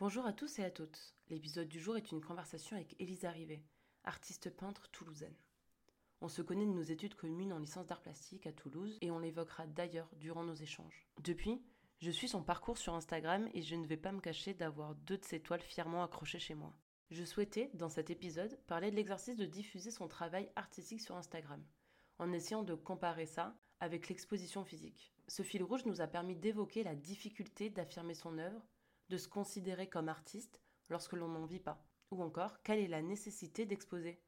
Bonjour à tous et à toutes. L'épisode du jour est une conversation avec Elisa Rivet, artiste peintre toulousaine. On se connaît de nos études communes en licence d'art plastique à Toulouse et on l'évoquera d'ailleurs durant nos échanges. Depuis, je suis son parcours sur Instagram et je ne vais pas me cacher d'avoir deux de ses toiles fièrement accrochées chez moi. Je souhaitais, dans cet épisode, parler de l'exercice de diffuser son travail artistique sur Instagram, en essayant de comparer ça avec l'exposition physique. Ce fil rouge nous a permis d'évoquer la difficulté d'affirmer son œuvre de se considérer comme artiste lorsque l'on n'en vit pas Ou encore, quelle est la nécessité d'exposer?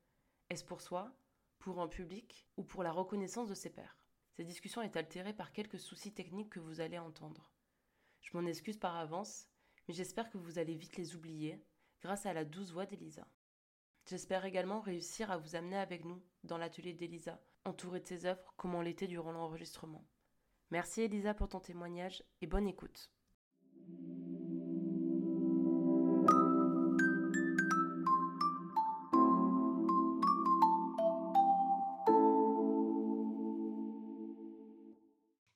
Est-ce pour soi, pour un public ou pour la reconnaissance de ses pairs? Cette discussion est altérée par quelques soucis techniques que vous allez entendre. Je m'en excuse par avance, mais j'espère que vous allez vite les oublier grâce à la douce voix d'Elisa. J'espère également réussir à vous amener avec nous dans l'atelier d'Elisa, entouré de ses œuvres comme on l'était durant l'enregistrement. Merci Elisa pour ton témoignage et bonne écoute.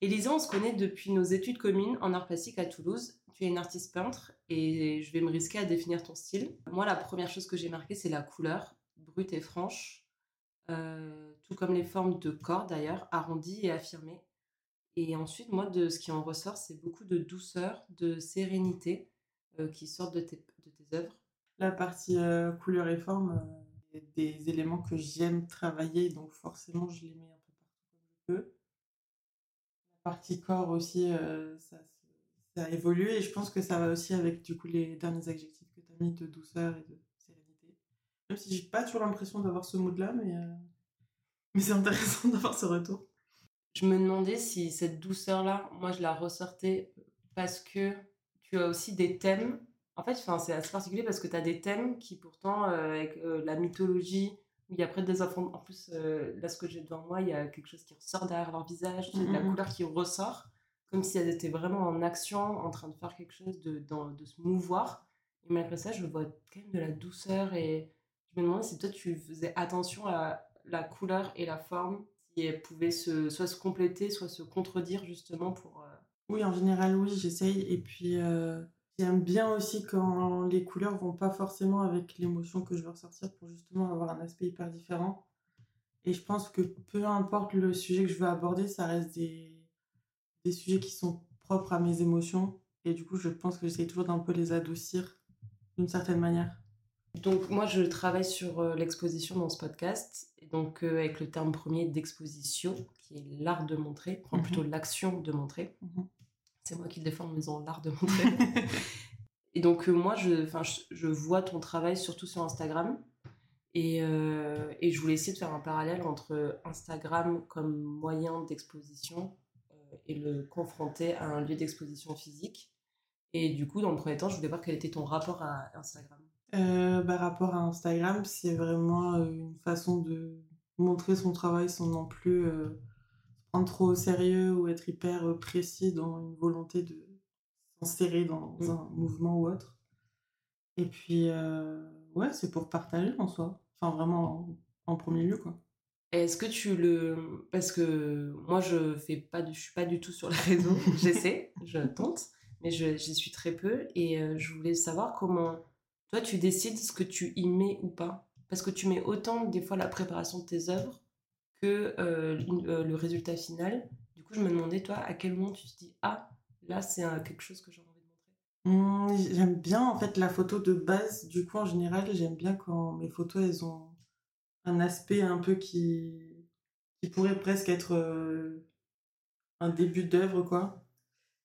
Elisa, on se connaît depuis nos études communes en art plastique à Toulouse. Tu es une artiste peintre et je vais me risquer à définir ton style. Moi, la première chose que j'ai marquée, c'est la couleur, brute et franche, euh, tout comme les formes de corps d'ailleurs, arrondies et affirmées. Et ensuite, moi, de ce qui en ressort, c'est beaucoup de douceur, de sérénité euh, qui sortent de tes, œuvres. La partie euh, couleur et forme, des éléments que j'aime travailler, donc forcément, je les mets un peu partout partie corps aussi, euh, ça, ça, a évolué et je pense que ça va aussi avec du coup les derniers adjectifs que tu as mis de douceur et de sérénité. Même si j'ai pas toujours l'impression d'avoir ce mood-là, mais, euh, mais c'est intéressant d'avoir ce retour. Je me demandais si cette douceur-là, moi je la ressortais parce que tu as aussi des thèmes. En fait, c'est assez particulier parce que tu as des thèmes qui pourtant, euh, avec la mythologie, il y a près des enfants. En plus, euh, là, ce que j'ai devant moi, il y a quelque chose qui ressort derrière leur visage, mm la couleur qui ressort, comme si elles étaient vraiment en action, en train de faire quelque chose, de, de se mouvoir. Et malgré ça, je vois quand même de la douceur et je me demande si toi, tu faisais attention à la couleur et la forme, si elles pouvaient se, soit se compléter, soit se contredire justement pour. Euh, oui, en général, oui, j'essaye. Et puis. Euh, J'aime bien aussi quand les couleurs vont pas forcément avec l'émotion que je veux ressortir pour justement avoir un aspect hyper différent. Et je pense que peu importe le sujet que je veux aborder, ça reste des, des sujets qui sont propres à mes émotions. Et du coup, je pense que j'essaie toujours d'un peu les adoucir d'une certaine manière. Donc moi, je travaille sur euh, l'exposition dans ce podcast, et donc euh, avec le terme premier d'exposition, qui est l'art de montrer, enfin, plutôt mhm. l'action de montrer. Mhm. C'est moi qui le défends en disant l'art de montrer. et donc, euh, moi, je, je, je, vois ton travail surtout sur Instagram. Et, euh, et, je voulais essayer de faire un parallèle entre Instagram comme moyen d'exposition euh, et le confronter à un lieu d'exposition physique. Et du coup, dans le premier temps, je voulais voir quel était ton rapport à Instagram. Euh, bah, rapport à Instagram, c'est vraiment une façon de montrer son travail sans non plus prendre trop au sérieux ou être hyper précis dans une volonté de s'insérer dans mm. un mouvement ou autre. Et puis, euh, ouais, c'est pour partager en soi. Enfin, vraiment en, premier lieu, quoi. Est-ce que tu le parce que moi je fais pas du... je suis pas du tout sur les réseaux, j'essaie, je tente, mais j'y suis très peu et euh, je voulais savoir comment toi tu décides ce que tu y mets ou pas parce que tu mets autant des fois la préparation de tes œuvres euh, euh, le résultat final. Du coup, je me demandais, toi, à quel moment tu te dis, ah, là, c'est quelque chose que j'ai envie de montrer? Mmh, J'aime bien, en fait, la photo de base. Du coup, en général, j'aime bien quand mes photos, elles ont un aspect un peu qui, qui pourrait presque être euh, un début d'œuvre, quoi.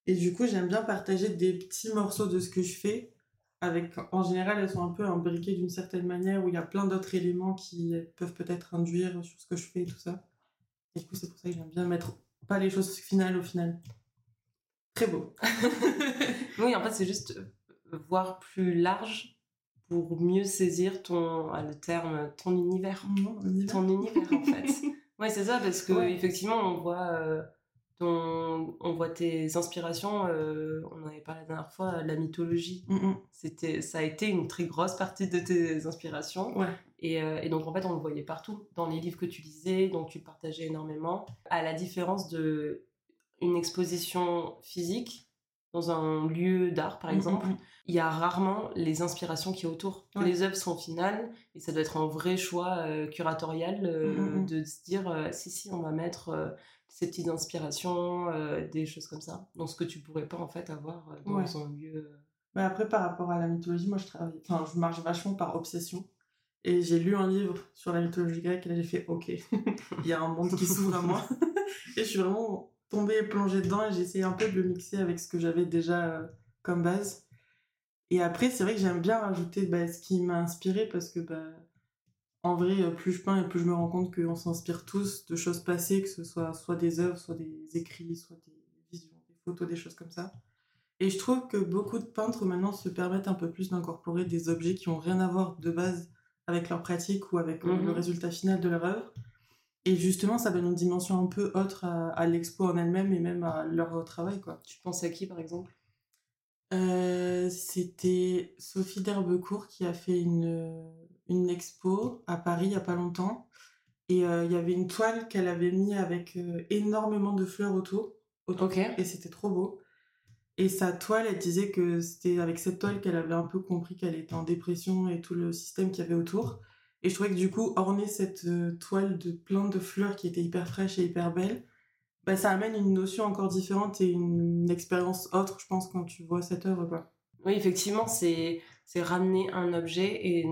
Et du coup, j'aime bien partager des petits morceaux de ce que je fais avec, en général, elles sont un peu imbriquées d'une certaine manière où il y a plein d'autres éléments qui peuvent peut-être induire sur ce que je fais et tout ça. Et du coup, c'est pour ça que j'aime bien mettre pas les choses finales au final. Très beau. oui, en fait, c'est juste voir plus large pour mieux saisir ton, ah, le terme, ton univers. Ton univers, en fait. ouais, c'est ça, parce que, effectivement, on voit, euh, on voit tes inspirations. Euh, on en avait parlé la dernière fois, la mythologie. Mm, mm. C'était, ça a été une très grosse partie de tes inspirations. Ouais. Et, euh, et, donc en fait, on le voyait partout dans les livres que tu lisais, dont tu partageais énormément. À la différence de une exposition physique, dans un lieu d'art, par Mm, mm, exemple, mm. il y a rarement les inspirations qui est autour. Ouais. Les œuvres sont finales et ça doit être un vrai choix euh, curatorial euh, de se dire euh, si, si, on va mettre ces petites inspirations, des choses comme ça. Donc, ce que tu pourrais pas en fait avoir dans Ouais. un lieu. Mais après, par rapport à la mythologie, moi, je travaille, enfin, je marche vachement par obsession. Et j'ai lu un livre sur la mythologie grecque et là, j'ai fait, ok, il y a un monde qui s'ouvre à moi. et je suis vraiment tombée et plongée dedans et j'ai essayé un peu de le mixer avec ce que j'avais déjà euh, comme base. Et après, c'est vrai que j'aime bien rajouter bah, ce qui m'a inspiré parce que, bah, en vrai, euh, plus je peins et plus je me rends compte qu'on s'inspire tous de choses passées, que ce soit soit des œuvres, soit des écrits, soit des visions, des photos, des choses comme ça. Et je trouve que beaucoup de peintres maintenant se permettent un peu plus d'incorporer des objets qui ont rien à voir de base avec leur pratique ou avec euh, le résultat final de leur œuvre. Et justement, ça donne une dimension un peu autre à, à l'expo en elle-même et même à leur travail, quoi. Tu penses à qui, par exemple? Euh, c'était Sophie d'Herbecourt qui a fait une, une expo à Paris il y a pas longtemps. Et euh, il y avait une toile qu'elle avait mis avec euh, énormément de fleurs autour. autour et c'était trop beau. Et sa toile, elle disait que c'était avec cette toile qu'elle avait un peu compris qu'elle était en dépression et tout le système qu'il y avait autour. Et je trouvais que du coup, orner cette euh, toile de plein de fleurs qui étaient hyper fraîches et hyper belles, bah, ça amène une notion encore différente et une expérience autre, je pense, quand tu vois cette œuvre. Quoi. Oui, effectivement, c'est ramener un objet et,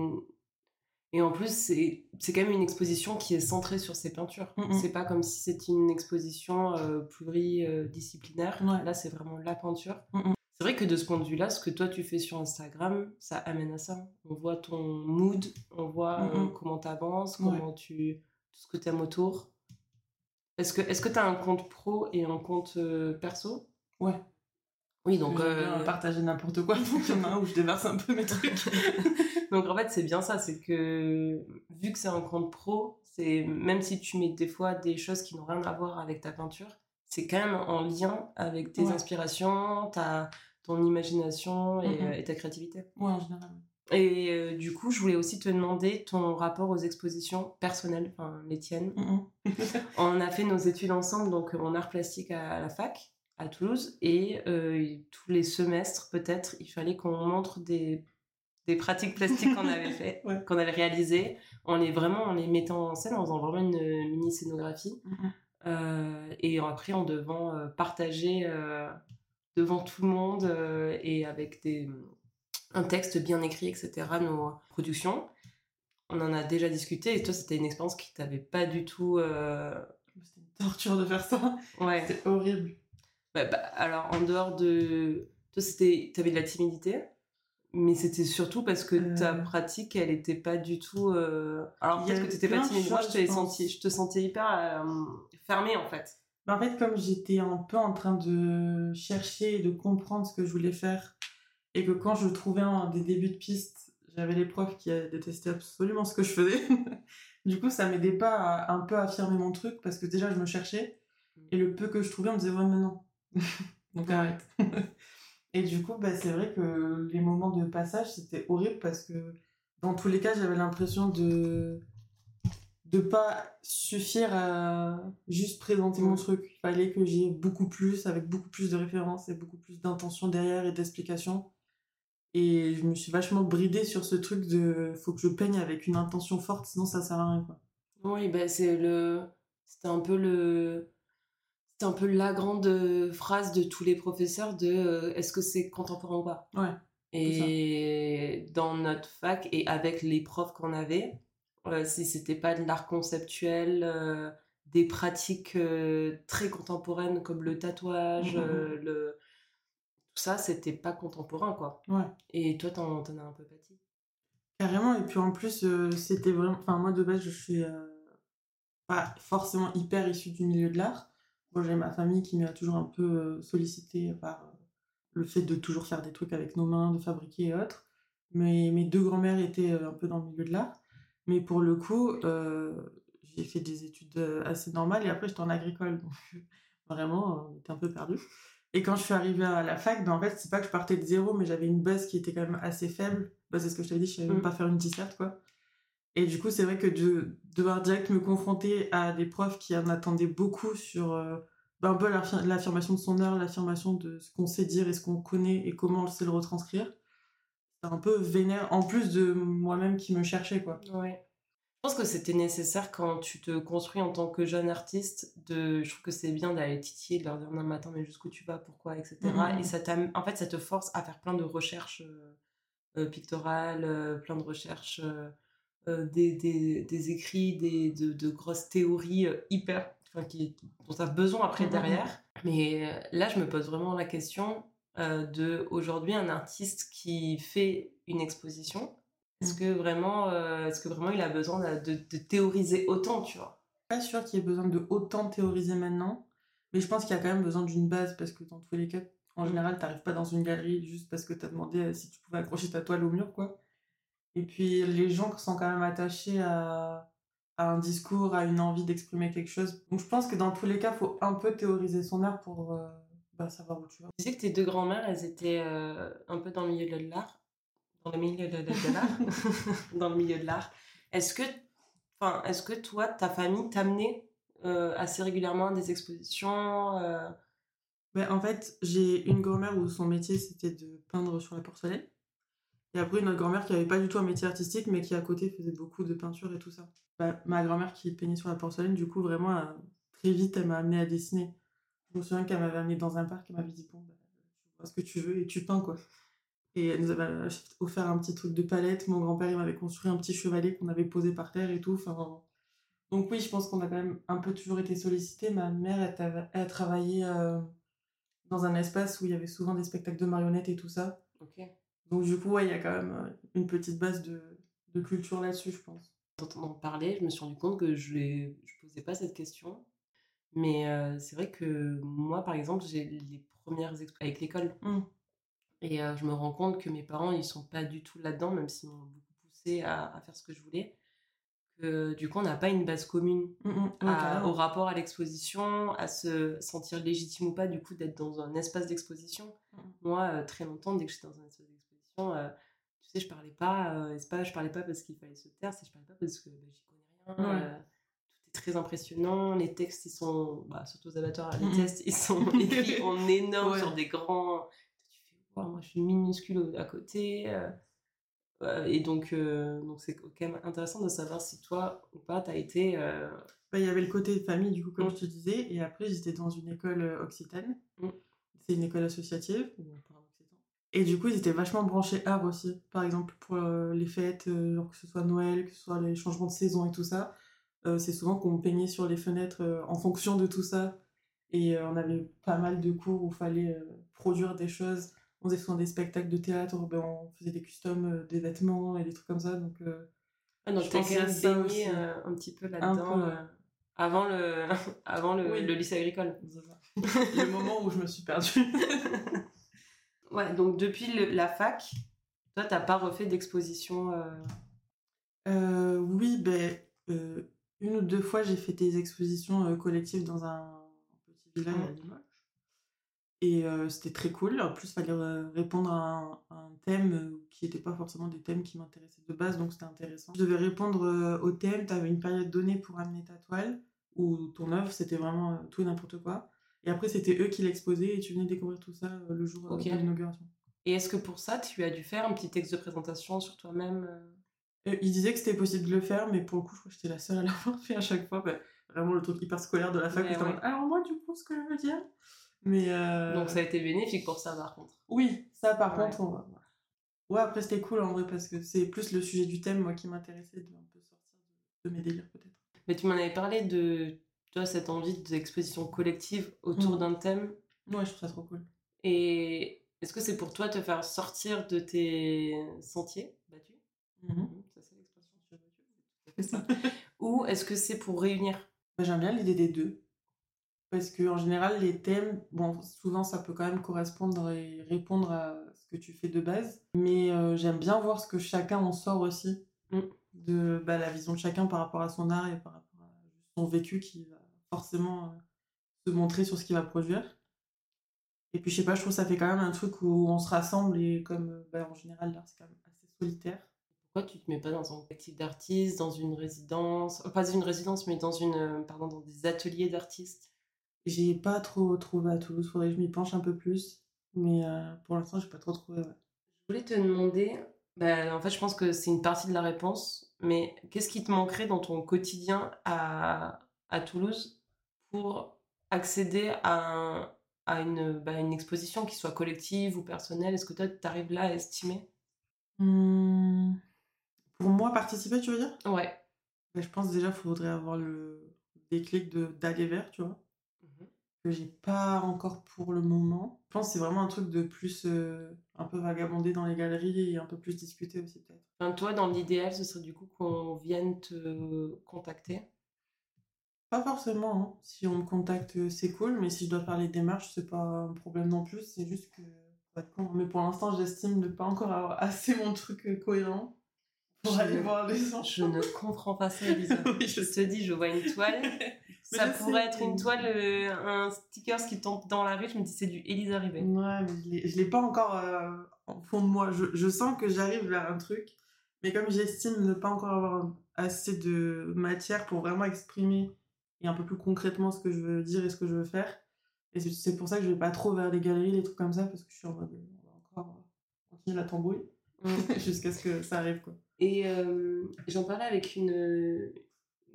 et en plus, c'est quand même une exposition qui est centrée sur ses peintures. Mm, mm. C'est pas comme si c'était une exposition euh, pluridisciplinaire. Ouais. Là, c'est vraiment la peinture. Mm, mm. C'est vrai que de ce point de vue-là, ce que toi tu fais sur Instagram, ça amène à ça. On voit ton mood, on voit Mm, euh, mm. comment tu avances, Ouais. comment tu. tout ce que tu aimes autour. Est-ce que tu as un compte pro et un compte euh, perso? Ouais. Oui, donc. Euh, partager n'importe quoi. Donc il y en a un où je déverse un peu mes trucs. Donc en fait, c'est bien ça, c'est que vu que c'est un compte pro, c'est même si tu mets des fois des choses qui n'ont rien à voir avec ta peinture, c'est quand même en lien avec tes Ouais. inspirations, ta ton imagination et, euh, et ta créativité. ouais, en général. Et euh, du coup, je voulais aussi te demander ton rapport aux expositions personnelles, enfin les tiennes. On a fait nos études ensemble, donc en art plastique à la fac à Toulouse, et euh, tous les semestres peut-être, il fallait qu'on montre des, des pratiques plastiques qu'on avait fait, Ouais. qu'on avait réalisées, en les vraiment en les mettant en scène, en faisant vraiment une mini scénographie, euh, et après en devant euh, partager euh, devant tout le monde euh, et avec des un texte bien écrit, etc. nos productions. On en a déjà discuté et toi c'était une expérience qui t'avait pas du tout euh, C'était une torture de faire ça. Ouais. C'était horrible. Bah, bah, alors, en dehors de. Toi, c'était. T'avais de la timidité, mais c'était surtout parce que ta Euh. pratique, elle était pas du tout. euh, Alors, peut-être que t'étais pas timide. Moi, je, te sentais hyper fermée, en fait. En fait, comme j'étais un peu en train de chercher et de comprendre ce que je voulais faire, et que quand je trouvais un, des débuts de piste, j'avais les profs qui détestaient absolument ce que je faisais. du coup, ça m'aidait pas à un peu affirmer mon truc, parce que déjà, je me cherchais, et le peu que je trouvais, on me disait, ouais, mais non. Donc arrête. et du coup, bah, c'est vrai que les moments de passage, c'était horrible, parce que dans tous les cas, j'avais l'impression de de pas suffire à juste présenter mon truc. Il fallait que j'y ai beaucoup plus, avec beaucoup plus de références et beaucoup plus d'intention derrière et d'explications. Et je me suis vachement bridée sur ce truc de faut que je peigne avec une intention forte, sinon ça sert à rien. Quoi. Oui, bah, c'est le. C'était un peu le. C'était un peu la grande phrase de tous les professeurs de euh, est-ce que c'est contemporain ou pas? Ouais. Et dans notre fac et avec les profs qu'on avait, euh, si c'était pas de l'art conceptuel, euh, des pratiques euh, très contemporaines comme le tatouage, Mhm, mhm. euh, le... tout ça, c'était pas contemporain quoi. Ouais. Et toi, t'en, t'en as un peu pâti? Carrément, et puis en plus, c'était vraiment. Enfin, moi de base, je suis pas forcément hyper issue du milieu de l'art. Moi, j'ai ma famille qui m'a toujours un peu sollicité par le fait de toujours faire des trucs avec nos mains, de fabriquer et autres. Mais mes deux grands-mères étaient un peu dans le milieu de l'art. Mais pour le coup, euh, j'ai fait des études euh, assez normales et après, j'étais en agricole. Donc, vraiment, on était un peu perdu. Et quand je suis arrivée à la fac, ben en fait, c'est pas que je partais de zéro, mais j'avais une base qui était quand même assez faible. Bah, c'est ce que je t'avais dit, je savais même Mm. pas faire une disserte, quoi. Et du coup, c'est vrai que de devoir direct me confronter à des profs qui en attendaient beaucoup sur euh, bah, un peu l'affirmation de son art, l'affirmation de ce qu'on sait dire et ce qu'on connaît et comment on sait le retranscrire. C'est un peu vénère, en plus de moi-même qui me cherchais, quoi. Ouais. Je pense que c'était nécessaire quand tu te construis en tant que jeune artiste. De, je trouve que c'est bien d'aller titiller, de leur dire non, mais attends, mais jusqu'où tu vas, pourquoi, etc. Et ça en fait, ça te force à faire plein de recherches euh, euh, pictorales, euh, plein de recherches, des, des, des, écrits, des, de, de grosses théories hyper. Enfin, qui, dont tu as besoin après derrière. Mais là, je me pose vraiment la question de aujourd'hui, un artiste qui fait une exposition est-ce Mm. que vraiment, euh, est-ce que vraiment il a besoin de, théoriser autant, tu vois? Pas sûr qu'il ait besoin de autant théoriser maintenant, mais je pense qu'il y a quand même besoin d'une base parce que dans tous les cas, en général, t'arrives pas dans une galerie juste parce que t'as demandé euh, si tu pouvais accrocher ta toile au mur, quoi. Et puis les gens sont quand même attachés à, à un discours, à une envie d'exprimer quelque chose. Donc je pense que dans tous les cas, faut un peu théoriser son art pour euh, bah, savoir où tu vas. Tu sais que tes deux grands-mères, elles étaient euh, un peu dans le milieu de l'art dans le milieu de, l'art, dans le milieu de l'art. Est-ce que, enfin, est-ce que toi, ta famille t'amenait euh, assez régulièrement à des expositions euh... ben, En fait, j'ai une grand-mère où son métier c'était de peindre sur la porcelaine. Et après, une autre grand-mère qui avait pas du tout un métier artistique, mais qui à côté faisait beaucoup de peinture et tout ça. Ben, ma grand-mère qui peignait sur la porcelaine, du coup, vraiment, euh, très vite, elle m'a amené à dessiner. Je me souviens qu'elle m'avait amené dans un parc, elle m'avait dit Bon, ben, tu vois ce que tu veux et tu peins, quoi. Et elle nous avait offert un petit truc de palette. Mon grand-père, il m'avait construit un petit chevalet qu'on avait posé par terre et tout. Enfin, donc oui, je pense qu'on a quand même un peu toujours été sollicité. Ma mère, elle, elle a travaillé euh, dans un espace où il y avait souvent des spectacles de marionnettes et tout ça. Okay. Donc du coup, ouais, il y a quand même euh, une petite base de, de culture là-dessus, je pense. En entendant parler, je me suis rendu compte que je ne posais pas cette question. Mais euh, c'est vrai que moi, par exemple, j'ai les premières avec l'école. Mmh. Et euh, je me rends compte que mes parents, ils sont pas du tout là-dedans, même s'ils m'ont beaucoup poussé à, à, faire ce que je voulais. Que du coup, on n'a pas une base commune mmh, mmh. à, au rapport à l'exposition, à se sentir légitime ou pas, du coup, d'être dans un espace d'exposition. Moi, euh, très longtemps, dès que j'étais dans un espace d'exposition, tu sais, je parlais pas, pas, je parlais pas parce qu'il fallait se taire, c'est je parlais pas parce que bah, j'y connais rien. Très impressionnant. Les textes, ils sont, bah, surtout aux amateurs, les Mhm. textes, ils sont écrits en énorme Ouais. sur des grands moi je suis minuscule à côté. Euh, et donc, euh, donc c'est quand même intéressant de savoir si toi ou pas, tu as été. Euh... Bah, il y avait le côté famille, du coup, comme Mm. je te disais. Et après, j'étais dans une école euh, occitane. Mm. C'est une école associative. Et du coup, ils étaient vachement branchés art aussi. Par exemple, pour euh, les fêtes, euh, genre que ce soit Noël, que ce soit les changements de saison et tout ça. Euh, c'est souvent qu'on peignait sur les fenêtres euh, en fonction de tout ça. Et euh, on avait pas mal de cours où il fallait produire des choses on faisait souvent des spectacles de théâtre, ben on faisait des customs, des vêtements et des trucs comme ça. Donc, ah, donc tu as quand même baigné un petit peu là-dedans avant, le, avant le, oui. le lycée agricole. le moment où je me suis perdue. ouais, donc depuis le, la fac, toi, t'as pas refait d'exposition. Oui, ben, une ou deux fois, j'ai fait des expositions euh, collectives dans un petit village à Limoges. Et euh, c'était très cool. En plus, il fallait euh, répondre à un, à un thème qui n'était pas forcément des thèmes qui m'intéressaient de base, donc c'était intéressant. Je devais répondre euh, au thème, tu avais une période donnée pour amener ta toile ou ton œuvre, c'était vraiment euh, tout et n'importe quoi. Et après, c'était eux qui l'exposaient et tu venais découvrir tout ça le jour de l'inauguration. Et est-ce que pour ça, tu as dû faire un petit texte de présentation sur toi-même euh ils disaient que c'était possible de le faire, mais pour le coup, je crois que j'étais la seule à l'avoir fait à chaque fois. Bah, vraiment le truc hyper scolaire de la fac. Ouais, ouais. Alors moi, du coup, ce que je veux dire. Mais euh, Donc ça a été bénéfique pour ça, par contre. Oui, ça par Ouais. contre, on va. Ouais, après c'était cool en vrai parce que c'est plus le sujet du thème moi qui m'intéressait de un peu sortir de, mes délires peut-être. Mais tu m'en avais parlé de toi, cette envie d'exposition collective autour Mhm. d'un thème. Ouais, je trouve ça trop cool. Et est-ce que c'est pour toi te faire sortir de tes sentiers battus Mhm. Mhm, Ça, c'est l'expression sur battu. C'est tout à fait ça. Ou est-ce que c'est pour réunir? Bah, J'aime bien l'idée des deux. Parce que en général, les thèmes, bon, souvent ça peut quand même correspondre et répondre à ce que tu fais de base. Mais euh, j'aime bien voir ce que chacun en sort aussi. Mm. De bah, la vision de chacun par rapport à son art et par rapport à son vécu qui va forcément euh, se montrer sur ce qu'il va produire. Et puis je sais pas, je trouve que ça fait quand même un truc où on se rassemble et comme euh, bah, en général l'art c'est quand même assez solitaire. Pourquoi tu te mets pas dans un collectif d'artistes, dans une résidence, pas une résidence, mais dans une, euh, pardon, dans des ateliers d'artistes? J'ai pas trop trouvé à Toulouse. Faudrait que je m'y penche un peu plus. Mais euh, pour l'instant, j'ai pas trop trouvé. ouais. Je voulais te demander, bah, en fait, je pense que c'est une partie de la réponse, mais qu'est-ce qui te manquerait dans ton quotidien à, à Toulouse pour accéder à, un- à une, bah, une exposition qui soit collective ou personnelle? Est-ce que toi, tu arrives là à estimer? Hmm, Pour moi, participer, tu veux dire? Ouais. Bah, Je pense déjà, faudrait avoir le déclic d'aller vers, tu vois? Mhm. que j'ai pas encore pour le moment. Je pense que c'est vraiment un truc de plus euh, un peu vagabonder dans les galeries et un peu plus discuter aussi peut-être. Enfin, toi, dans l'idéal, ce serait du coup qu'on vienne te contacter? Pas forcément, hein. si on me contacte euh, c'est cool, mais si je dois faire les démarches c'est pas un problème non plus, c'est juste que... Mais pour l'instant j'estime ne pas encore avoir assez mon truc euh, cohérent pour Je- aller voir les gens. Je ne comprends pas ça, Elisa. Oui, je je te dis, je vois une toile. Ça sais, pourrait être une toile, euh, un sticker qui tombe dans la rue. Je me dis, c'est du Elisa Rivet. Ouais, mais je je l'ai pas encore euh, en fond de moi. Je, je sens que j'arrive vers un truc, mais comme j'estime ne pas encore avoir assez de matière pour vraiment exprimer et un peu plus concrètement ce que je veux dire et ce que je veux faire, et c'est- c'est pour ça que je vais pas trop vers les galeries, les trucs comme ça, parce que je suis en mode, euh, on va encore continuer la tambouille Mm. jusqu'à ce que ça arrive, quoi. Et euh, j'en parlais avec une,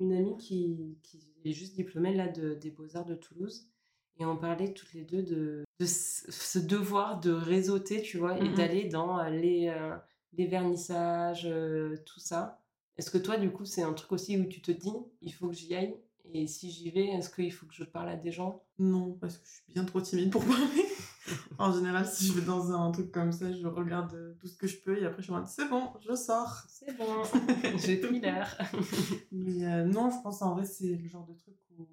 une amie qui, qui est juste diplômée là, de, des Beaux-Arts de Toulouse. Et on parlait toutes les deux de, de ce devoir de réseauter, tu vois, et Mhm. d'aller dans euh, les, euh, les vernissages, euh, tout ça. Est-ce que toi, du coup, c'est un truc aussi où tu te dis, il faut que j'y aille? Et si j'y vais, est-ce qu'il faut que je parle à des gens? Non, parce que je suis bien trop timide pour parler. en général, si je vais dans un truc comme ça, je regarde euh, tout ce que je peux et après je en mode, c'est bon, je sors. C'est bon, j'ai pris l'air. Mais euh, non, je pense en vrai, c'est le genre de truc où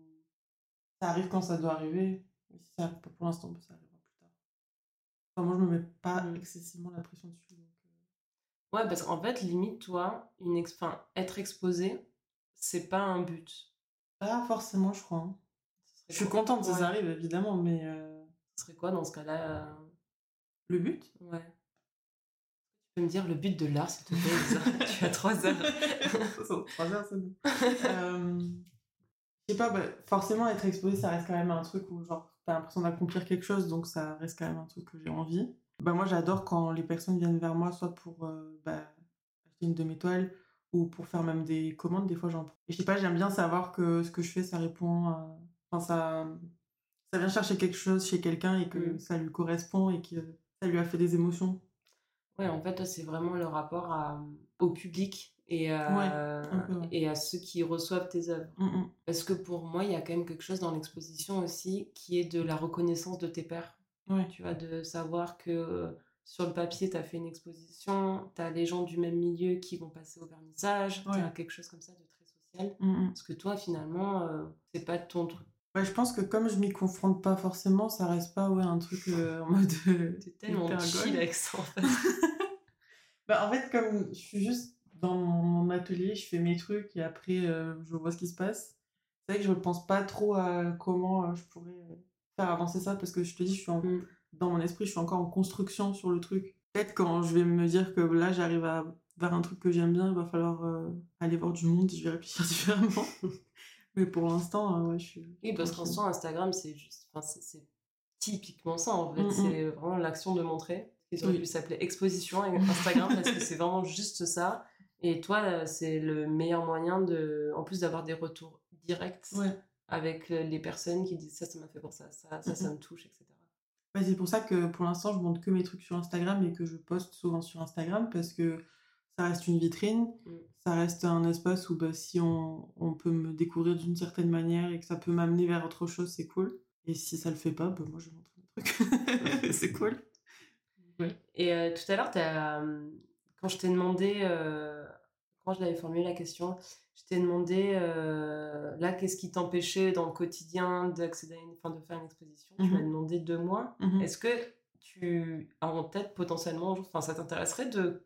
ça arrive quand ça doit arriver. Si ça arrive pas pour l'instant, ça arrivera plus tard. Enfin, moi, je me mets pas Mm. excessivement la pression dessus. donc, euh, Ouais, parce qu'en fait, limite, toi, une ex- enfin, être exposé, c'est pas un but. Pas forcément, je crois. hein. Je suis contente Ouais. ça arrive, évidemment, mais euh, Ce serait quoi dans ce cas-là le but? Ouais. Tu peux me dire le but de l'art, s'il te plaît, Tu as trois heures. Trois heures, c'est bon. Euh, je sais pas, bah, forcément, être exposé, ça reste quand même un truc où genre, t'as l'impression d'accomplir quelque chose, donc ça reste quand même un truc que j'ai envie. Bah, moi, j'adore quand les personnes viennent vers moi, soit pour euh, bah, acheter une de mes toiles, ou pour faire même des commandes, des fois j'en prends. Et je sais pas, j'aime bien savoir que ce que je fais, ça répond à... Enfin, ça, ça vient chercher quelque chose chez quelqu'un et que Mm. ça lui correspond et que ça lui a fait des émotions. Ouais, en fait, c'est vraiment le rapport à- au public et à, un peu, ouais. et à ceux qui reçoivent tes œuvres. Mm, mm. Parce que pour moi, il y a quand même quelque chose dans l'exposition aussi qui est de la reconnaissance de tes pairs. Ouais. Tu vois, de savoir que sur le papier, tu as fait une exposition, tu as les gens du même milieu qui vont passer au vernissage, tu as quelque chose comme ça de très social. Parce que toi, finalement, euh, c'est pas ton truc. Ouais, je pense que comme je m'y confronte pas forcément, ça reste pas ouais, un truc euh, en mode. euh, T'es tellement hyper chill gold. avec ça, en fait. Bah, en fait, comme je suis juste dans mon atelier, je fais mes trucs et après euh, je vois ce qui se passe. C'est vrai que je pense pas trop à comment je pourrais faire avancer ça parce que je te dis, je suis en- Mm. dans mon esprit, je suis encore en construction sur le truc. Peut-être quand je vais me dire que là j'arrive à vers un truc que j'aime bien, il va falloir aller voir du monde, je vais réfléchir différemment. Mais pour l'instant, euh, ouais, je suis. Oui, parce qu'en Instagram, c'est juste. Enfin, c'est- typiquement ça, en fait. Mm, mm. C'est vraiment l'action de montrer. Ils auraient pu s'appeler exposition Instagram parce que c'est vraiment juste ça. Et toi, euh, c'est le meilleur moyen de. En plus d'avoir des retours directs Ouais. avec euh, les personnes qui disent ça, ça m'a fait pour ça, ça, ça, ça Mhm. me touche, etc. Ouais, c'est pour ça que pour l'instant, je montre que mes trucs sur Instagram et que je poste souvent sur Instagram parce que ça reste une vitrine, Mm. ça reste un espace où bah, si on, on peut me découvrir d'une certaine manière et que ça peut m'amener vers autre chose, c'est cool. Et si ça le fait pas, bah, moi je montre mes trucs. c'est cool. Ouais. Et euh, tout à l'heure, euh, quand je t'ai demandé, euh, quand je l'avais formulé la question, je t'ai demandé, euh, là, qu'est-ce qui t'empêchait dans le quotidien d'accéder à une, de faire une exposition? Tu Mhm. m'as demandé deux mois. Mhm. Est-ce que tu as en tête potentiellement, enfin, ça t'intéresserait de-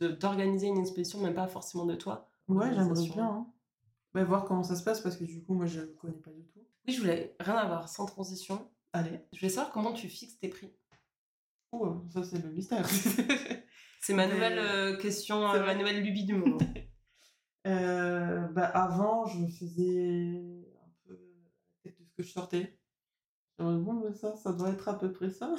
d'organiser une exposition, même pas forcément de toi Ouais, j'aimerais bien. hein. Bah, voir comment ça se passe parce que du coup, moi je connais pas du tout. Oui, je voulais rien avoir sans transition. Allez. Je voulais savoir comment tu fixes tes prix. Ouh, ça c'est le mystère. C'est ma nouvelle euh, question, euh, ma nouvelle lubie du moment. Euh, bah, avant, je faisais un peu de ce que je sortais. bon, mais ça, ça doit être à peu près ça.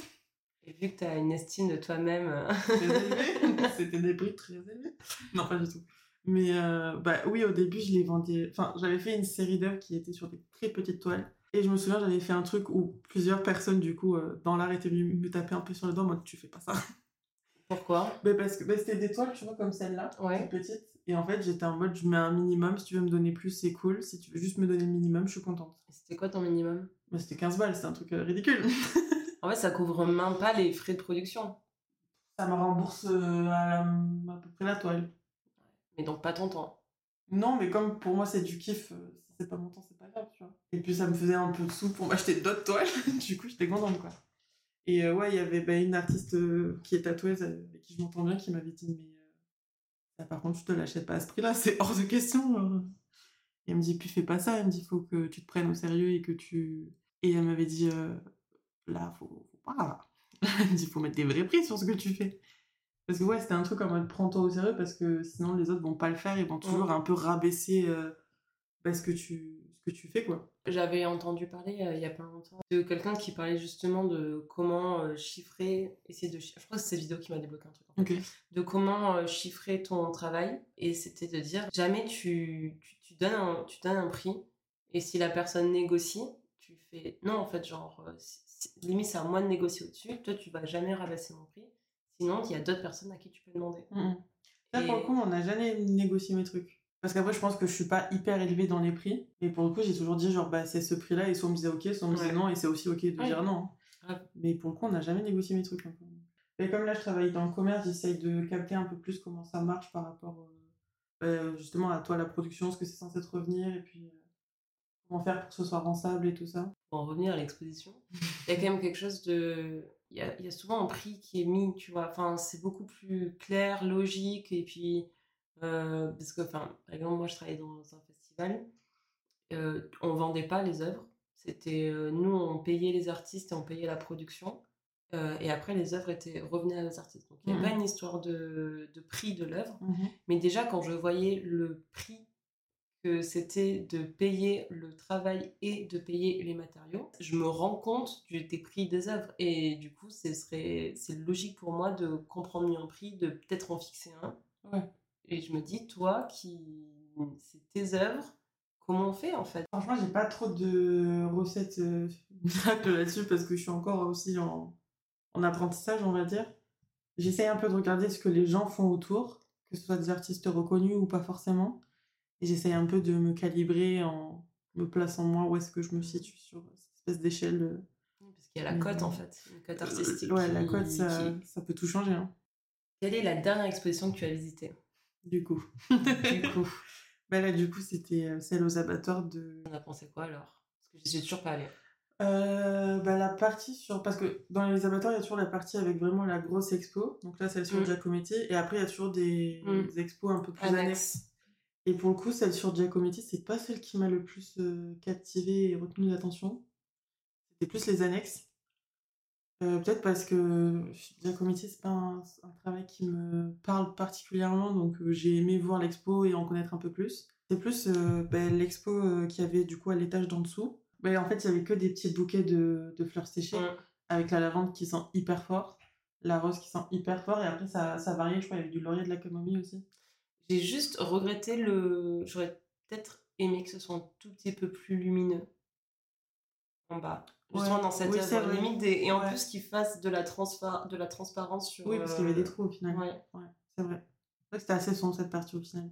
Et vu que tu as une estime de toi-même. Euh, C'était des prix très élevés. Non, pas du tout. Mais euh, bah, oui, au début, je les vendais. Enfin, j'avais fait une série d'œuvres qui étaient sur des très petites toiles. Et je me souviens, j'avais fait un truc où plusieurs personnes, du coup, euh, dans l'art étaient venues me taper un peu sur le dos en mode tu fais pas ça. Pourquoi? Bah Parce que bah, c'était des toiles, tu vois, comme celle-là, ouais. petites. Et en fait, j'étais en mode je mets un minimum. Si tu veux me donner plus, c'est cool. Si tu veux juste me donner le minimum, je suis contente. C'était quoi ton minimum? Bah, C'était 15 balles, c'était un truc ridicule. En fait, ça couvre même pas les frais de production. Ça me rembourse euh, à, peu près la toile. Mais donc pas ton temps. Non, mais comme pour moi c'est du kiff, euh, si c'est pas mon temps, c'est pas grave, tu vois. Et puis ça me faisait un peu de sous pour m'acheter d'autres toiles. du coup, j'étais contente, quoi. Et euh, ouais, il y avait bah, une artiste qui est tatoueuse avec qui je m'entends bien qui m'avait dit Mais par contre, je te l'achète pas à ce prix-là, c'est hors de question. Et elle me dit Puis fais pas ça. Elle me dit Faut que tu te prennes au sérieux et que tu. Et elle m'avait dit là, faut, faut pas. Il faut mettre des vrais prix sur ce que tu fais. Parce que ouais, c'était un truc en mode prends-toi au sérieux parce que sinon les autres vont pas le faire, ils vont toujours un peu rabaisser euh, bah, ce, que tu, ce que tu fais quoi. J'avais entendu parler euh, il y a pas longtemps de quelqu'un qui parlait justement de comment euh, chiffrer, essayer de chiffrer. Je crois que c'est cette vidéo qui m'a débloqué un truc. De comment chiffrer ton travail et c'était de dire jamais tu, tu, tu, donnes un, tu donnes un prix et si la personne négocie, tu fais non en fait genre limite c'est à moi de négocier au-dessus, toi tu vas jamais rabasser mon prix, sinon il y a d'autres personnes à qui tu peux demander. Mmh Ça pour le coup on n'a jamais négocié mes trucs. Parce qu'après je pense que je suis pas hyper élevée dans les prix, et pour le coup j'ai toujours dit genre bah c'est ce prix-là, et soit on me disait ok, soit on me disait non, et c'est aussi ok de dire non. Mais pour le coup on n'a jamais négocié mes trucs. Et comme là je travaille dans le commerce, j'essaye de capter un peu plus comment ça marche par rapport euh, justement à toi la production, ce que c'est censé te revenir, et puis... Euh, comment faire pour que ce soit rentable et tout ça? Pour en revenir à l'exposition, il y a quand même quelque chose de. Il y a, y a, souvent un prix qui est mis, tu vois. Enfin, c'est beaucoup plus clair, logique. Et puis, euh, parce que, enfin, par exemple, moi, je travaillais dans un festival. Euh, on vendait pas les œuvres. C'était euh, nous, on payait les artistes et on payait la production. Euh, et après, les œuvres étaient revenaient aux artistes. Donc, il n'y a pas mmh une histoire de, de prix de l'œuvre. Mmh Mais déjà, quand je voyais le prix que c'était de payer le travail et de payer les matériaux, je me rends compte du, des prix des œuvres. Et du coup, ce serait, c'est logique pour moi de comprendre mieux un prix, de peut-être en fixer un. Et je me dis, toi, qui c'est tes œuvres, comment on fait en fait? Franchement, j'ai pas trop de recettes euh, là-dessus parce que je suis encore aussi en, en apprentissage, on va dire. J'essaye un peu de regarder ce que les gens font autour, que ce soit des artistes reconnus ou pas forcément. Et j'essaye un peu de me calibrer en me plaçant moi où est-ce que je me situe sur cette espèce d'échelle. Parce qu'il y a la cote en fait, une cote artistique. Ouais, la cote, ça, ça, peut tout changer. Hein. Quelle est la dernière exposition que tu as visitée? Du coup. du coup. Bah là, du coup, c'était euh, celle aux abattoirs de. On a pensé quoi alors? Parce que j'ai toujours pas allé. Euh, bah, la partie sur. Parce que dans les abattoirs, il y a toujours la partie avec vraiment la grosse expo. Donc là, celle sur mmh. Giacometti. Et après, il y a toujours des, mmh. expos un peu plus annexes. Et pour le coup, celle sur Giacometti, c'est pas celle qui m'a le plus euh, captivé et retenu l'attention. C'était plus les annexes. Euh, peut-être parce que Giacometti, c'est pas un, travail qui me parle particulièrement, donc euh, j'ai aimé voir l'expo et en connaître un peu plus. C'est plus ben, l'expo qui avait du coup à l'étage d'en dessous. Ben, en fait, il y avait que des petits bouquets de, fleurs séchées, avec la lavande qui sent hyper fort, la rose qui sent hyper fort, et après ça, ça variait, je crois, il y avait du laurier de la camomille aussi. J'ai juste regretté le. J'aurais peut-être aimé que ce soit un tout petit peu plus lumineux en bas. Justement dans cette œuvre limite et en plus qu'il fasse de la, de la transparence sur. Oui, parce qu'il y avait des trous au final. Ouais, c'est vrai. C'est vrai que c'était assez sombre cette partie au final.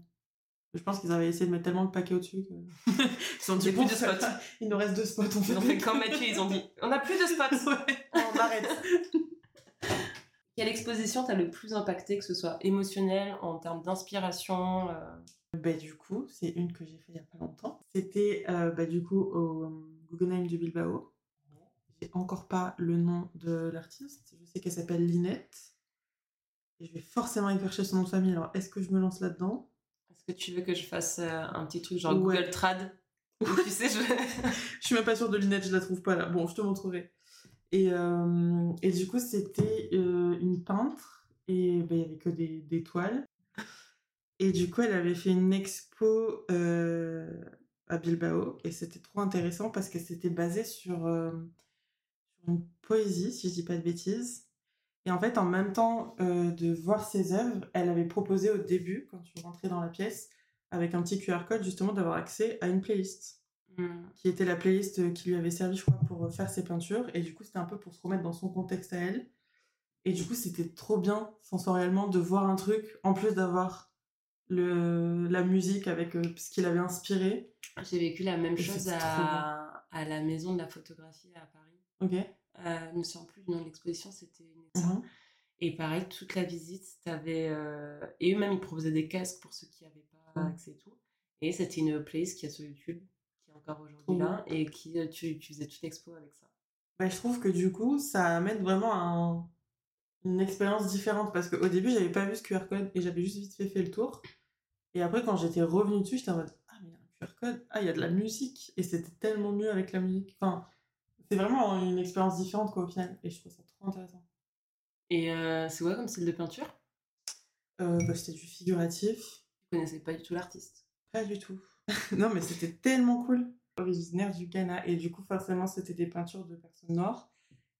Je pense qu'ils avaient essayé de mettre tellement de paquets au-dessus que. ils ont dit plus de spots. Il nous reste deux spots. On fait ils ont fait comme Mathieu, ils ont dit on a plus de spots. on arrête. Quelle exposition t'a le plus impacté, que ce soit émotionnel, en termes d'inspiration euh? bah, Du coup, c'est une que j'ai fait il n'y a pas longtemps. C'était euh, bah, du coup au Guggenheim de Bilbao. J'ai encore pas le nom de l'artiste. Je sais qu'elle s'appelle Linette. Et je vais forcément y chercher son nom de famille. Alors, est-ce que je me lance là-dedans? Est-ce que tu veux que je fasse euh, un petit truc genre Google Trad? Tu sais, je... je suis même pas sûre de Linette, je la trouve pas là. Bon, je te montrerai. Et, euh, et du coup, c'était euh, une peintre et ben, il n'y avait que des, toiles. Et du coup, elle avait fait une expo euh, à Bilbao et c'était trop intéressant parce que c'était basé sur une poésie, si je dis pas de bêtises. Et en fait, en même temps de voir ses œuvres, elle avait proposé au début, quand tu rentrais dans la pièce, avec un petit QR code, justement, d'avoir accès à une playlist. Hmm. Qui était la playlist qui lui avait servi, je crois, pour faire ses peintures. Et du coup, c'était un peu pour se remettre dans son contexte à elle. Et du coup, c'était trop bien, sensoriellement, de voir un truc, en plus d'avoir le, la musique avec euh, ce qu'il avait inspiré. J'ai vécu la même Et chose à, à la maison de la photographie à Paris. Ok. Euh, je me souviens plus du nom de l'exposition, c'était une Mhm. Et pareil, toute la visite, t'avais. euh, Et eux-mêmes, ils proposaient des casques pour ceux qui n'avaient pas Mm. accès et tout. Et c'était une playlist qui est sur YouTube, encore aujourd'hui là, et qui tu, tu faisais toute l'expo avec ça? Bah, je trouve que du coup, ça amène vraiment un- une expérience différente parce qu'au début, j'avais pas vu ce QR code et j'avais juste vite fait fait le tour. Et après, quand j'étais revenue dessus, j'étais en mode Ah, mais il y a un QR code, ah, il y a de la musique. Et c'était tellement mieux avec la musique. Enfin, c'est vraiment une expérience différente quoi, au final. Et je trouve ça trop intéressant. Et euh, c'est quoi comme style de peinture? Euh, bah, c'était du figuratif. Je connaissais pas du tout l'artiste? Pas du tout. non, mais c'était tellement cool. Originaire du Ghana. Et du coup, forcément, c'était des peintures de personnes noires.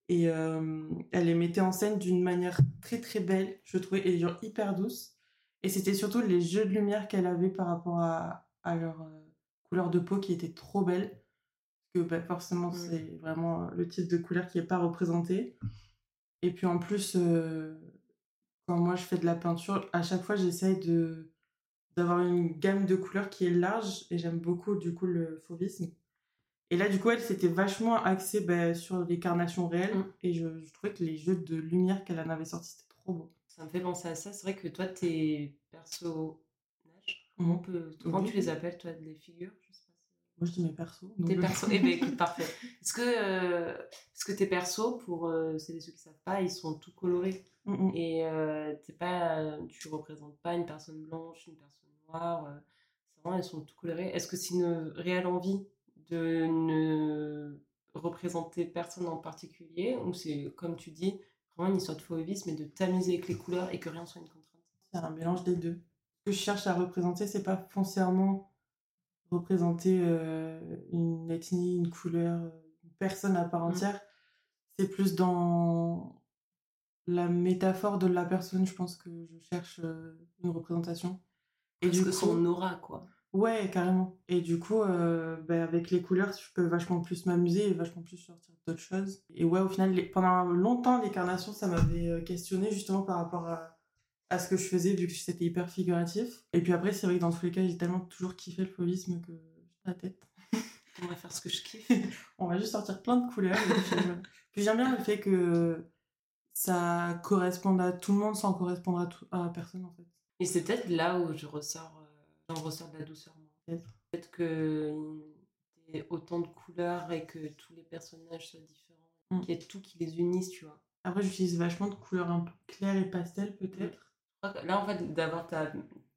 Et euh, elle les mettait en scène d'une manière très très belle, je trouvais, et genre hyper douce. Et c'était surtout les jeux de lumière qu'elle avait par rapport à, à leur euh, couleur de peau qui était trop belle. Parce que bah, forcément, c'est vraiment le type de couleur qui n'est pas représenté. Et puis en plus, euh, quand moi je fais de la peinture, à chaque fois j'essaye de d'avoir une gamme de couleurs qui est large et j'aime beaucoup du coup le fauvisme. Et là du coup elle s'était vachement axée bah, sur les carnations réelles Mm. et je, je trouvais que les jeux de lumière qu'elle en avait sortis c'était trop beau. Ça me fait penser à ça. C'est vrai que toi, tes personnages, Mhm. on peut... comment Oui. tu les appelles, toi, des figures? Je sais pas si- Moi je dis mes persos. Tes persos, eh ben écoute, parfait. Est-ce que, euh, est-ce que tes persos, pour euh, celles et ceux qui savent pas, ils sont tout colorés? Mm, mm. et euh, t'es pas, tu représentes pas une personne blanche, une personne euh, c'est vraiment, elles sont tout colorées. Est-ce que c'est une réelle envie de ne représenter personne en particulier ou c'est, comme tu dis, vraiment une histoire de fauvisme mais de t'amuser avec les couleurs et que rien soit une contrainte? C'est un mélange des deux. Ce que je cherche à représenter, c'est pas foncièrement représenter euh, une ethnie, une couleur, une personne à part Mm. entière. C'est plus dans la métaphore de la personne, je pense que je cherche euh, une représentation. Et Parce du que coup, son aura, quoi. ouais, carrément. Et du coup, euh, bah, avec les couleurs, je peux vachement plus m'amuser et vachement plus sortir d'autres choses. Et ouais, au final, les- pendant longtemps, les carnations, ça m'avait euh, questionné justement par rapport à, à ce que je faisais, vu que c'était hyper figuratif. Et puis après, c'est vrai que dans tous les cas, j'ai tellement toujours kiffé le fauvisme que j'ai la tête. On va faire ce que je kiffe. On va juste sortir plein de couleurs. et puis, j'aime bien le fait que ça corresponde à tout le monde sans correspondre à, tout- à personne en fait. Et c'est peut-être là où je ressors, euh, j'en ressors de la douceur. Peut-être. Peut-être que y ait autant de couleurs et que tous les personnages soient différents, Mm. qu'il y ait tout qui les unisse, tu vois. Après, j'utilise vachement de couleurs un peu claires et pastel peut-être. Crois que Là, en fait, d'avoir ta,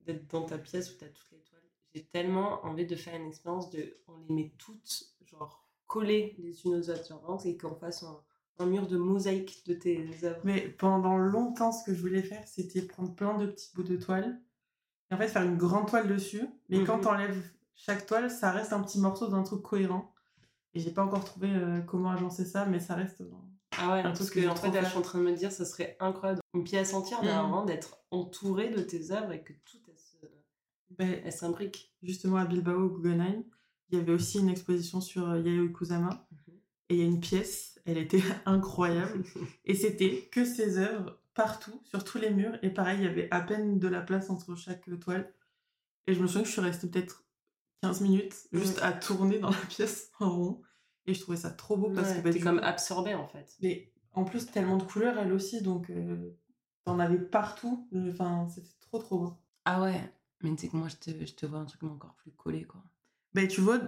d'être dans ta pièce où tu as toutes les toiles, j'ai tellement envie de faire une expérience de, on les met toutes, genre, collées les unes aux autres, genre, et qu'on fasse un, un mur de mosaïque de tes œuvres. Mais pendant longtemps, ce que je voulais faire, c'était prendre plein de petits bouts de toile et en fait faire une grande toile dessus. Mais quand Mhm. t'enlèves chaque toile, ça reste un petit morceau d'un truc cohérent. Et j'ai pas encore trouvé euh, comment agencer ça, mais ça reste. dans- Ah ouais, Un parce truc que en fait, là, je suis en train de me dire, ça serait incroyable. Une pièce entière, Mm. vraiment, d'être entourée de tes œuvres et que tout, elle Ben, elle s'imbrique. justement à Bilbao, au Guggenheim, il y avait aussi une exposition sur euh, Yayoi Kusama. Mhm. Et il y a une pièce, elle était incroyable. Et c'était que ses œuvres partout, sur tous les murs. Et pareil, il y avait à peine de la place entre chaque toile. Et je me souviens que je suis restée peut-être 15 minutes juste Ouais. à tourner dans la pièce en rond. Et je trouvais ça trop beau parce Ouais, que bah, t'es comme coup- absorbée, en fait. Mais en plus, tellement de couleurs, elle aussi. Donc, euh, t'en avais partout. Enfin, c'était trop trop beau. Ah ouais, mais tu sais que moi, je te, je te vois un truc encore plus collé, quoi. Mais tu vois,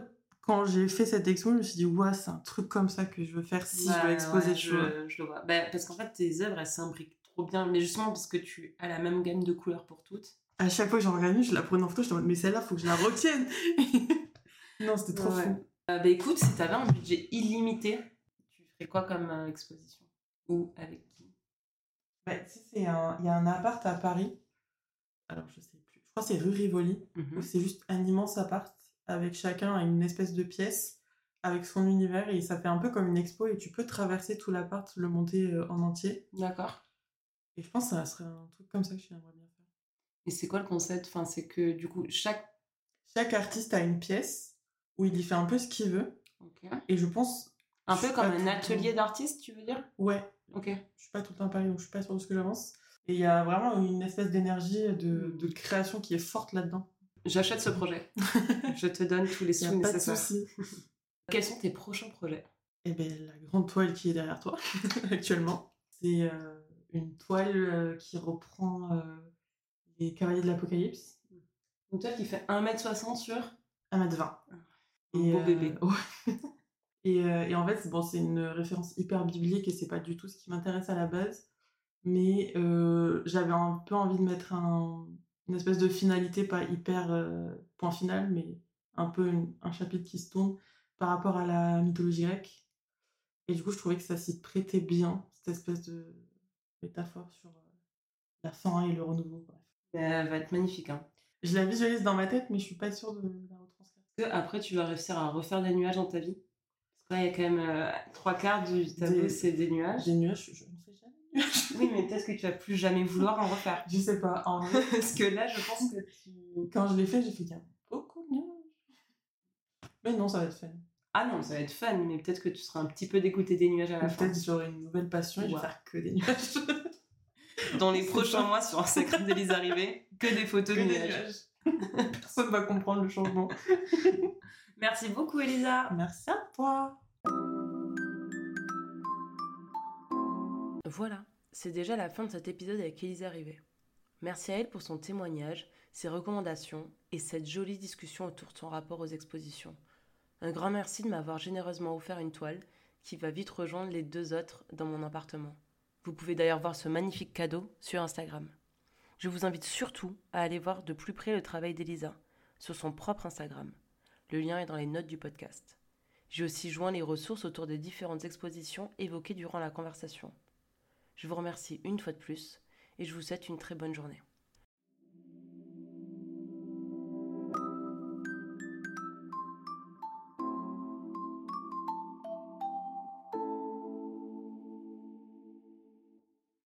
quand j'ai fait cette expo, je me suis dit, ouais, c'est un truc comme ça que je veux faire si je veux exposer. ouais, je, le vois. Bah, parce qu'en fait, tes œuvres, elles s'imbriquent trop bien. Mais justement, parce que tu as la même gamme de couleurs pour toutes. À chaque fois que j'en regarde une, je la prenais en photo, je me mais celle-là, faut que je la retienne. non, c'était trop Ouais. fou. Euh, bah écoute, si t'avais un budget illimité, tu ferais quoi comme euh, exposition? Ou avec qui? Bah, tu sais, il y a un appart à Paris. Alors, je sais plus. Je crois que c'est rue Rivoli. Mhm. où c'est juste un immense appart avec chacun une espèce de pièce avec son univers et ça fait un peu comme une expo et tu peux traverser tout l'appart, le monter euh, en entier. D'accord. Et je pense que ça serait un truc comme ça que j'aimerais bien faire. Et c'est quoi le concept? Enfin, c'est que du coup, chaque. Chaque artiste a une pièce où il y fait un peu ce qu'il veut. Et je pense. Un peu comme un atelier d'artiste, tu veux dire? Ouais, Ok. je suis pas tout le temps à Paris donc je suis pas sûre de ce que j'avance. Et il y a vraiment une espèce d'énergie de, de création qui est forte là-dedans. J'achète ce projet. Je te donne tous les sous nécessaires. Quels sont tes prochains projets? Et ben la grande toile qui est derrière toi actuellement, c'est euh, une toile euh, qui reprend euh, les cavaliers de l'Apocalypse. Donc, toi qui fais 1m60 sur. 1m20. Un beau bébé. ouais. et, et en fait, c'est- bon, c'est une référence hyper biblique et c'est pas du tout ce qui m'intéresse à la base. Mais j'avais un peu envie de mettre un- une espèce de finalité, pas hyper euh, point final, mais un peu une- un chapitre qui se tourne par rapport à la mythologie grecque. Et du coup, je trouvais que ça s'y prêtait bien, cette espèce de métaphore sur euh, la fin et le renouveau. bref. Elle va être magnifique. Hein. Je la visualise dans ma tête, mais je suis pas sûre de la retranscrire. Que après, tu vas réussir à refaire des nuages dans ta vie Parce que là, il y a quand même euh, trois quarts du tableau, Des- c'est des nuages. Des nuages, je, ne. Oui, mais peut-être que tu vas plus jamais vouloir en refaire. Je sais pas. En vrai, Parce que là, je pense que tu. quand je l'ai fait, j'ai fait a beaucoup de nuages. Mais non, ça va être fun. Ah non, ça va être fun, mais peut-être que tu seras un petit peu dégoûté des nuages à la fin. Peut-être j'aurai une nouvelle passion et je vais faire que des nuages. Dans les prochains pas- mois sur Instagram d'Élise Arrivée, que des photos que de des nuages. nuages. Personne va comprendre le changement. Merci beaucoup, Elisa. Merci à toi. Voilà, c'est déjà la fin de cet épisode avec Élise Arrivé. Merci à elle pour son témoignage, ses recommandations et cette jolie discussion autour de son rapport aux expositions. Un grand merci de m'avoir généreusement offert une toile qui va vite rejoindre les deux autres dans mon appartement. Vous pouvez d'ailleurs voir ce magnifique cadeau sur Instagram. Je vous invite surtout à aller voir de plus près le travail d'Elisa sur son propre Instagram. Le lien est dans les notes du podcast. J'ai aussi joint les ressources autour des différentes expositions évoquées durant la conversation. Je vous remercie une fois de plus et je vous souhaite une très bonne journée.